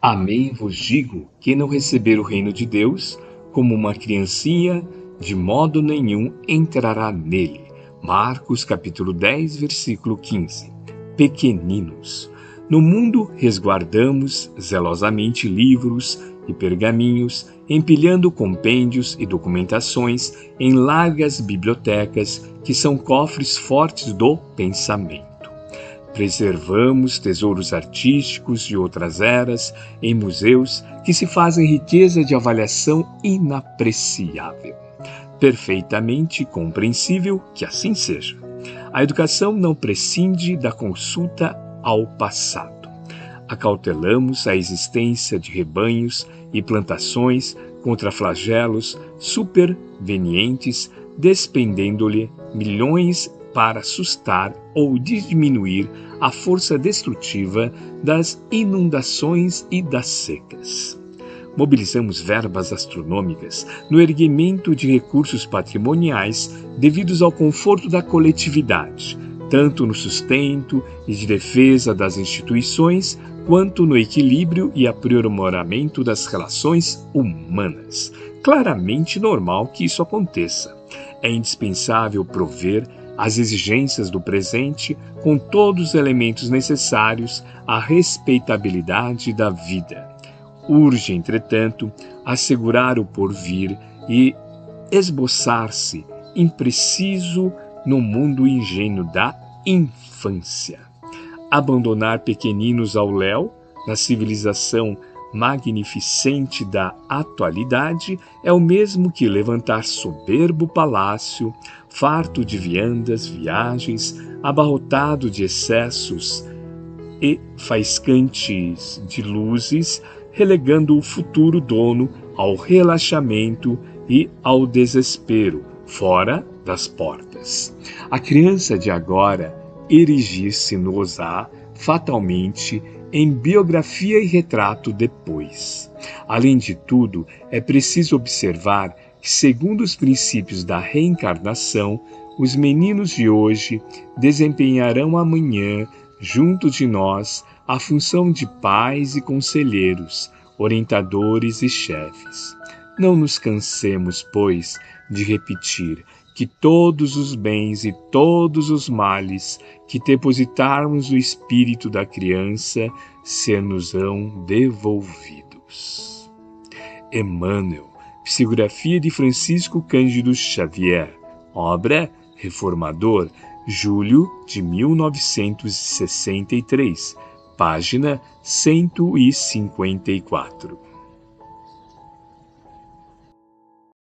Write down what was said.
Amém vos digo: que não receber o reino de Deus como uma criancinha, de modo nenhum entrará nele. Marcos capítulo 10, versículo 15. Pequeninos. No mundo resguardamos zelosamente livros e pergaminhos, empilhando compêndios e documentações em largas bibliotecas que são cofres fortes do pensamento. Preservamos tesouros artísticos de outras eras em museus que se fazem riqueza de avaliação inapreciável. Perfeitamente compreensível que assim seja. A educação não prescinde da consulta ao passado. Acautelamos a existência de rebanhos e plantações contra flagelos supervenientes, despendendo-lhe milhões para assustar ou diminuir a força destrutiva das inundações e das secas. Mobilizamos verbas astronômicas no erguimento de recursos patrimoniais devidos ao conforto da coletividade, tanto no sustento e de defesa das instituições, quanto no equilíbrio e aprimoramento das relações humanas. Claramente normal que isso aconteça. É indispensável prover as exigências do presente com todos os elementos necessários à respeitabilidade da vida. Urge, entretanto, assegurar o porvir e esboçar-se impreciso no mundo ingênuo da infância. Abandonar pequeninos ao léu, na civilização magnificente da atualidade é o mesmo que levantar soberbo palácio, farto de viandas, viagens, abarrotado de excessos e faiscantes de luzes, relegando o futuro dono ao relaxamento e ao desespero, fora das portas. A criança de agora erigir-se-nos-á fatalmente em biografia e retrato depois. Além de tudo, é preciso observar que, segundo os princípios da reencarnação, os meninos de hoje desempenharão amanhã, junto de nós, a função de pais e conselheiros, orientadores e chefes. Não nos cansemos, pois, de repetir que todos os bens e todos os males que depositarmos no espírito da criança ser-nos-ão devolvidos. Emmanuel, psicografia de Francisco Cândido Xavier, obra Reformador, julho de 1963, página 154.